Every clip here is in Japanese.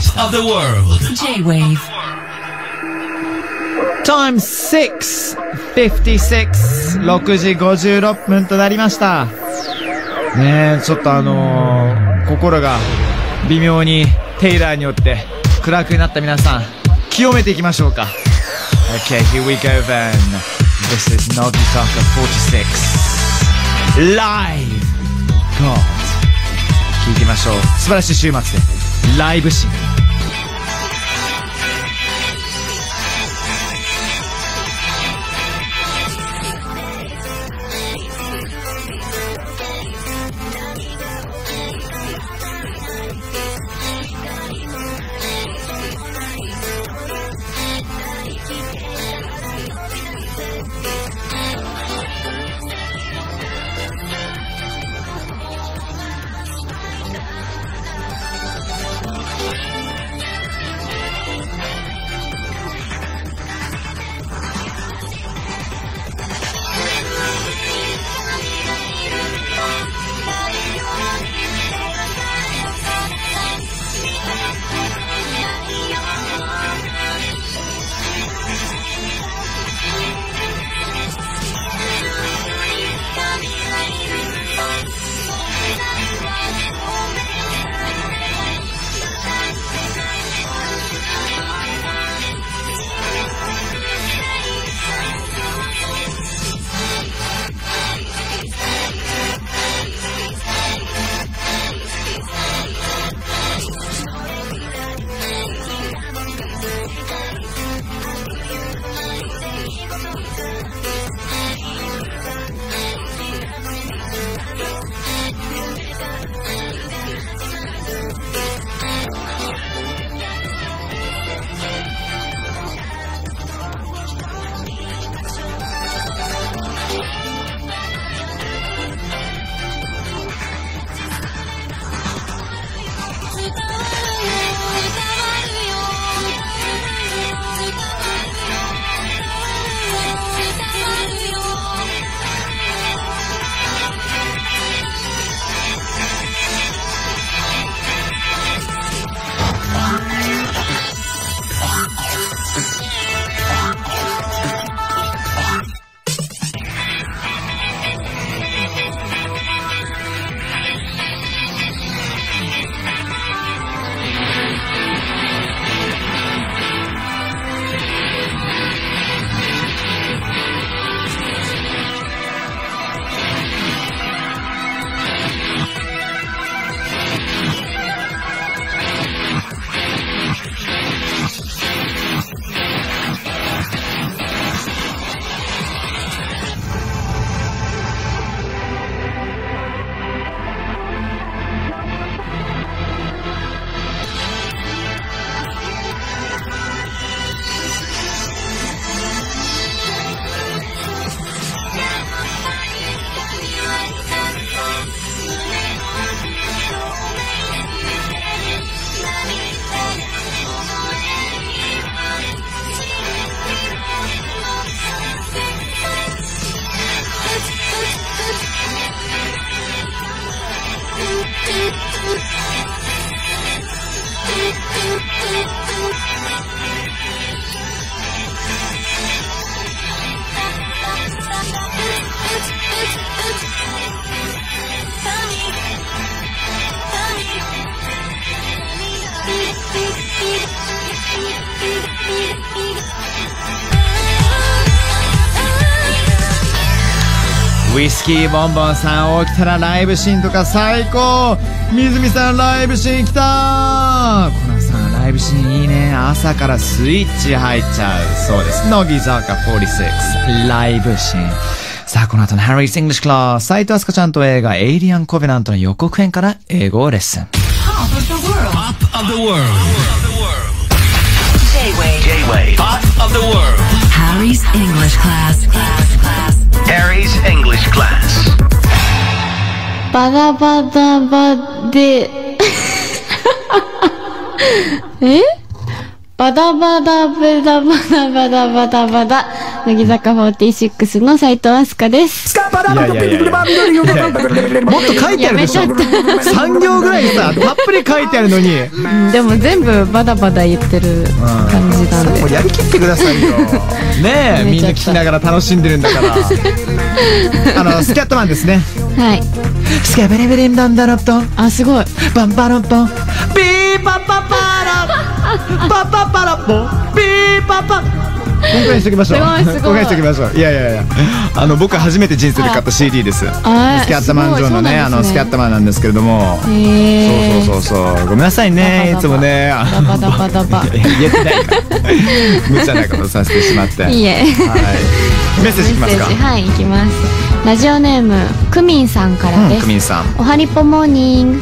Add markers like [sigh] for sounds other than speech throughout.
Of the world. J-Wave. Time 6.56 6時56分となりました。ねえ、ちょっとあのー、心が微妙にテイラーによって暗くなった皆さん、清めていきましょうか。Okay, here we go then. This is Nogitaka 46 Live! God! 聞いてみましょう。素晴らしい週末で。ライブシウイスキーボンボンさん起きたらライブシーンとか最高水見さんライブシーン来たコナンさんライブシーンいいね朝からスイッチ入っちゃうそうです乃木坂46ライブシーンさあ、この後の Harry's English Class、斉藤飛鳥ちゃんと映画エイリアン・コベナントの予告編から英語をレッスン。Pop of the world. Pop of the world. J-Wave. J-Wave. Pop of the world. Harry's English. Class. バラバラバで、え？バダバダブダバダバダバダバダ。乃木坂46の斉藤飛鳥です。いやいやいやいや。もっと書いてあるでしょ。やめちゃ3行ぐらいさたっぷり書いてあるのに。うんでも全部バダバダ言ってる感じなんで。もうやりきってくださいよ。ねえみんな聞きながら楽しんでるんだから。あのスキャットマンですね。はい。スキャベレベレンダンダラットあ、すごい。バンバランポンピーパパパラパパパラポンピーパパ今回にしときましょう。すごいすごい。今回にしときましょう。いやいやいや。あの僕初めて人生で買った CD です。スあキャットマン上のねあのスキャットマンなんですけれども。そうそうそうそう。ごめんなさいねいつもね。ダバダ [laughs] 言えてない無茶なことさせてしまって。はいいい。え。メッセージいきますか？はい、いきます。ラジオネーム、クミンさんからうんです。クミンさん。おはりぽモーニング、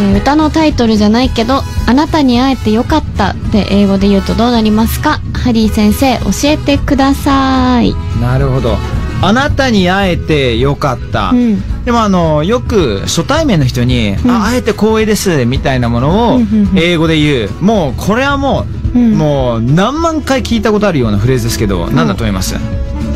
えー歌のタイトルじゃないけど「あなたに会えてよかった」で英語で言うとどうなりますか？ハリー先生教えてください。うんなるほど。あなたに会えてよかった、うん。でもあのよく初対面の人に「ん。あ会えて光栄です」みたいなものをうんうんうん。英語で言う。もうこれはもう、うん。もう何万回聞いたことあるようなフレーズですけど、何だと思います？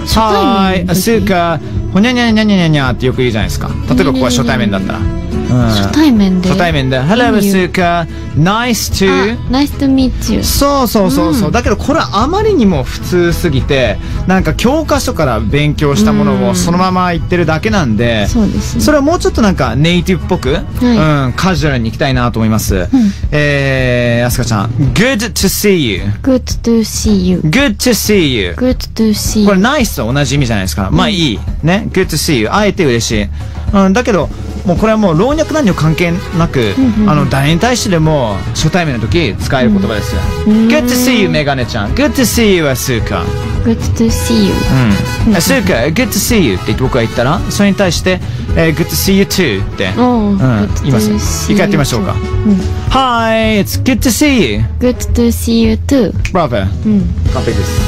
初対はーい、面の時スーカほにゃにゃにゃにゃにゃにゃってよく言うじゃないですか。例えばここは初対面だったら。うん。初対面で。初対面で、Hello スー。カ Nice あ to ナイスとミーチューそうそうそうそう、うん。だけどこれはあまりにも普通すぎてなんか教科書から勉強したものうん。をそのまま言ってるだけなんで、そうですね。それはもうちょっとなんかネイティブっぽく、うん、カジュアルに行きたいなと思います、えー、あすかちゃん Good to see you Good to see you Good to see you Good to see これ you ナイスと同じ意味じゃないですか。まあいい。ね。Good to see you. 会えて嬉しい。うん、だけど、もうこれはもう老若男女関係なく、あの、誰に対してでも初対面の時使える言葉ですよ。Good to see you, メガネちゃん。Good to see you, アスーカ。Good to see you うスーカ、Good to see you って僕が言ったら、それに対して、えー Good to see you too って。おううん。言います。一回やってみましょうか。you too Hi, it's good to see you. うん Good to see you too Bravo. うん。完璧です。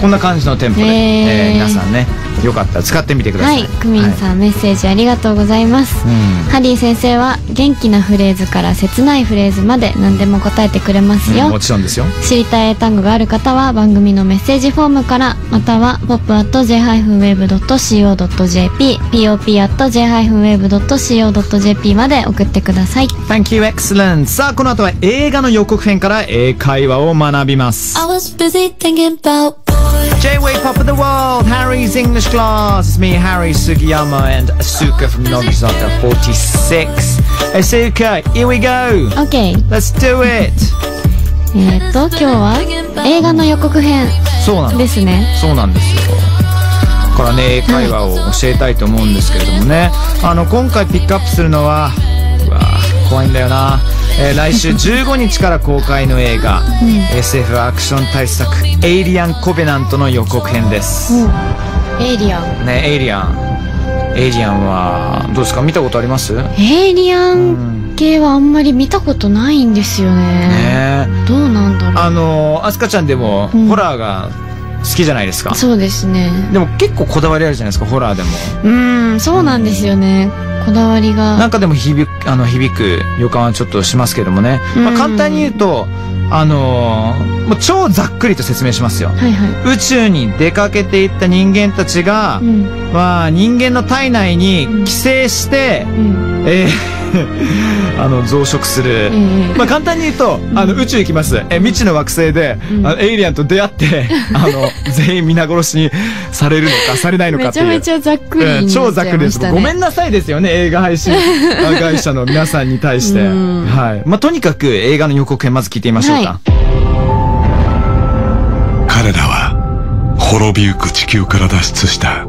こんな感じのテンポで、えー皆さんね、よかったら使ってみてくださ。はいいクミンさん、メッセージありがとうございます、うんハリー先生は元気なフレーズから切ないフレーズまで何でも答えてくれますよ、うんもちろんですよ。知りたい英単語がある方は番組のメッセージフォームからまたは pop.j-wave.co.jp pop.j-wave.co.jp まで送ってください Thank you, excellent. さあ、この後は映画の予告編から英会話を学びます。I was busy thinking about. J-Way Pop of the World, Harry's English Class. It's me, Harry Sugiyama and Asuka from Nogizaka 46. Asuka, here we go. OK Let's do it. えー、っと今日は映画の予告編そうなんですねそうなんですよ。だからね、英会話を教えたいと思うんですけれどもね。あの、今回ピックアップするのは、うわぁ怖いんだよな。えー来週15日から公開の映画、SF アクション大作、エイリアン・コベナントの予告編です。エイリアン。ね、エイリアン。エイリアンは、どうですか？見たことあります？ねエイリアン系はあんまり見たことないんですよね。えどうなんだろあの、アスカちゃんでも、うん。ホラーが好きじゃないですかう。そうですねでも結構こだわりあるじゃないですか、ホラーでも。うんそうなんですよねこだわりがなんかでも響く、あの、響く予感はちょっとしますけどもね。まあ、うん簡単に言うと、あのーもう超ざっくりと説明しますよ。はいはい宇宙に出かけていった人間たちが、うんまあ、人間の体内に寄生して、うんえー [laughs] あの、増殖する。ええまあ、簡単に言うと、あの、宇宙行きます。え、未知の惑星で、うんあのエイリアンと出会って、[laughs] あの、全員皆殺しにされるのか、されないのかめっていう。ちゃめちゃざっくり超ざっくりです。ごめんなさいですよね、映画配信 [laughs] 会社の皆さんに対して。うんはい。まあ、とにかく映画の予告編まず聞いてみましょうか。彼らは滅びゆく地球から脱出した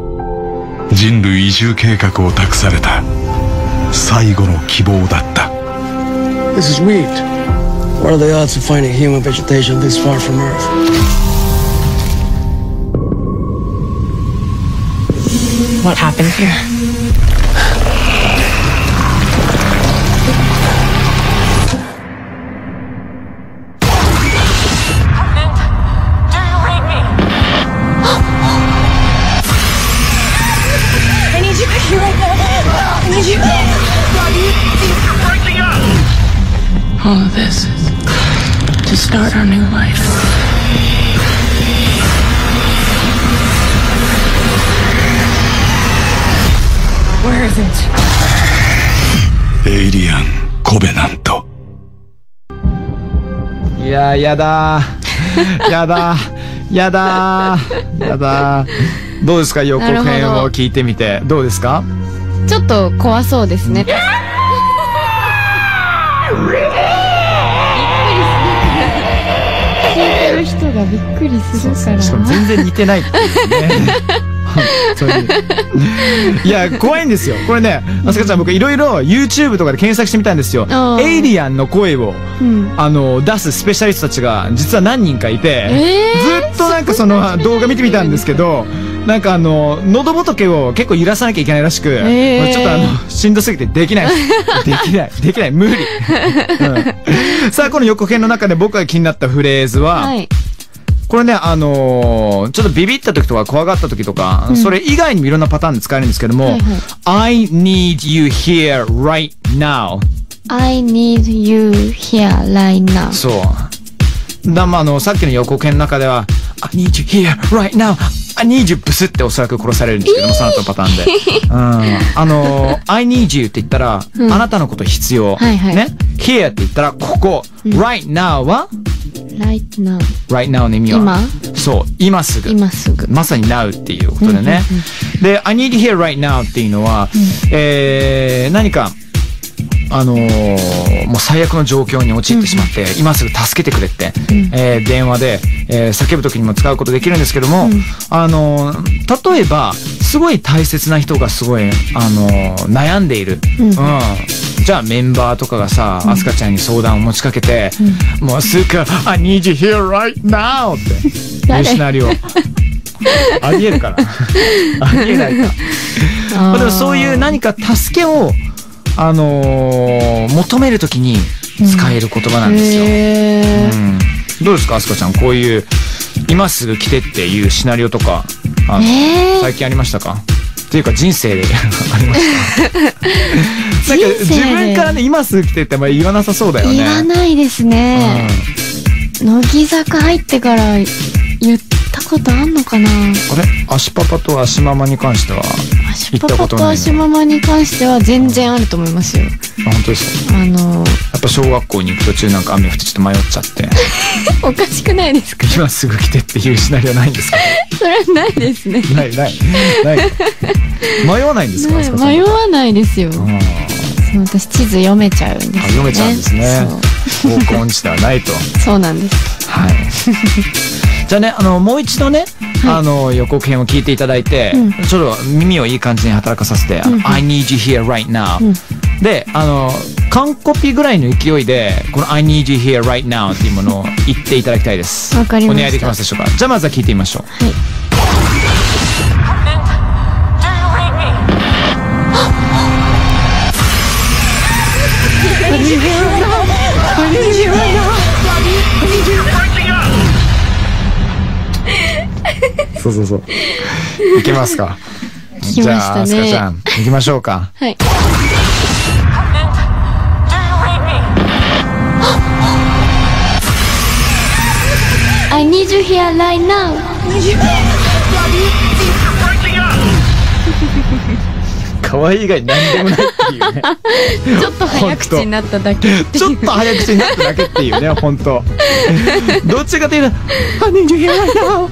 人類移住計画を託された最後の希望だった This is wheat. What are the odds of finding human vegetation this far from Earth? What happened here? All of this is to start our new life. Where is it? エイリアンコベナントいやー、やだー。やだー。やだー。やだー。どうですか予告編を聞いてみて。どうですか？ちょっと怖そうですね。びっくりするから。しかも全然似てないっていうね。いや、怖いんですよ。これね、あすかちゃん僕いろいろ YouTube とかで検索してみたんですよエイリアンの声を、うん。あの、出すスペシャリストたちが実は何人かいて、えーずっとなんかその動画見てみたんですけど、なんかあの、喉仏を結構揺らさなきゃいけないらしく、ーまあちょっとあの、しんどすぎてできないで [laughs] きない。できない。無理。うんさあ、この予告編の中で僕が気になったフレーズは、はい。これね、あのーちょっとビビった時とか怖がった時とか、それ以外にもいろんなパターンで使えるんですけども、はいはい I need you here right now. I need you here right now. そう。だ、まあ、あの、さっきの予告編の中では、I need you here right now. I need you ブスっておそらく殺されるんですけども、その後のパターンで。うん。あの、I need you って言ったら、あなたのこと必要。はいはいね？here って言ったら、ここ。right now は、right now. right now の意味は、今？そう、今すぐ。今すぐ。まさに now っていうことでね。で、I need you here right now っていうのは、えー、何か、あのーもう最悪の状況に陥ってしまって、今すぐ助けてくれって、えー電話で、えー叫ぶ時にも使うことできるんですけども、あのー例えば、すごい大切な人がすごい、あのー悩んでいる。うん。じゃあメンバーとかがさ、アスカちゃんに相談を持ちかけて、もうすぐ、I need you here right now っていう誰シナリオ。ありえるかなありえないか。[laughs] まあでもそういう何か助けを、あのー求めるときに使える言葉なんですよ。うん。どうですか、あすかちゃん？こういう、今すぐ来てっていうシナリオとか、あのえ。ー最近ありましたか？っていうか人生でありましたなんか？人生で自分からね、今すぐ来てってまり言わなさそうだよね。言わないですね。乃木坂入ってから足パパと足ママに関しては、足パパと足ママに関しては全然あると思いますよ。あ本当ですか？あの、やっぱ小学校に行く途中なんか雨降ってちょっと迷っちゃって、[laughs] おかしくないですか？今すぐ来てっていうシナリオないんですか？それはないですね。ないない。ない。迷わないんですか？[laughs] 迷わないですよ。私地図読めちゃうんですよね。あ読めちゃうんですね。方向音痴ではないと。そ [laughs] うそうなんです。はい。じゃあねあのもう一度ね、あの予告編を聞いていただいて、ちょっと耳をいい感じに働かさせて「あの I need you here right now、であの完コピぐらいの勢いでこの「I need you here right now」っていうものを言っていただきたいです。わかりました。お願いできますでしょうか？じゃあまずは聞いてみましょう。Do you そうそうそういけますか？ねじゃあ、あすかちゃん、行きましょうか。はい。Me? I need you here right now. [laughs] い以外何でもないいうね。ちょっと早口になっただけちょっ。と早口になっただけっていうね、本当 [laughs] どっちかというと、I need you here right now!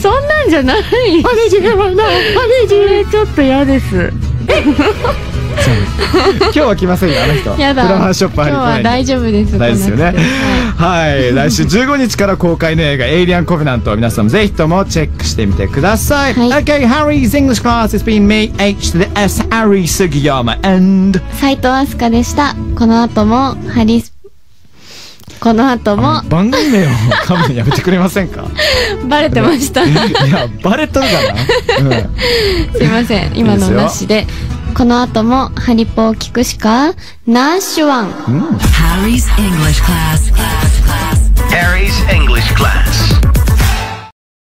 そんなんじゃない。I need you here right now! I need you! ちょっと嫌です。[laughs] 今日は来ませんよ、あの人。やだ。フラワーショップ今日は大丈夫です。大ですよねはい。はい。来週15日から公開の映画、エイリアン・コベナント。皆さんもぜひともチェックしてみてください。はい Okay, Harry's English class has been made H to the S, Harry Sugiyama, and... 斉藤飛鳥でした。この後も、ハリス、この後も、番組名を噛むのやめてくれませんか？バレてました。いや、バレとるかな、うん、[laughs] すいません。今のなしで。この後もハリポを聞くしかナッシュワン、ハリー・イン・ンリッシュ・クラス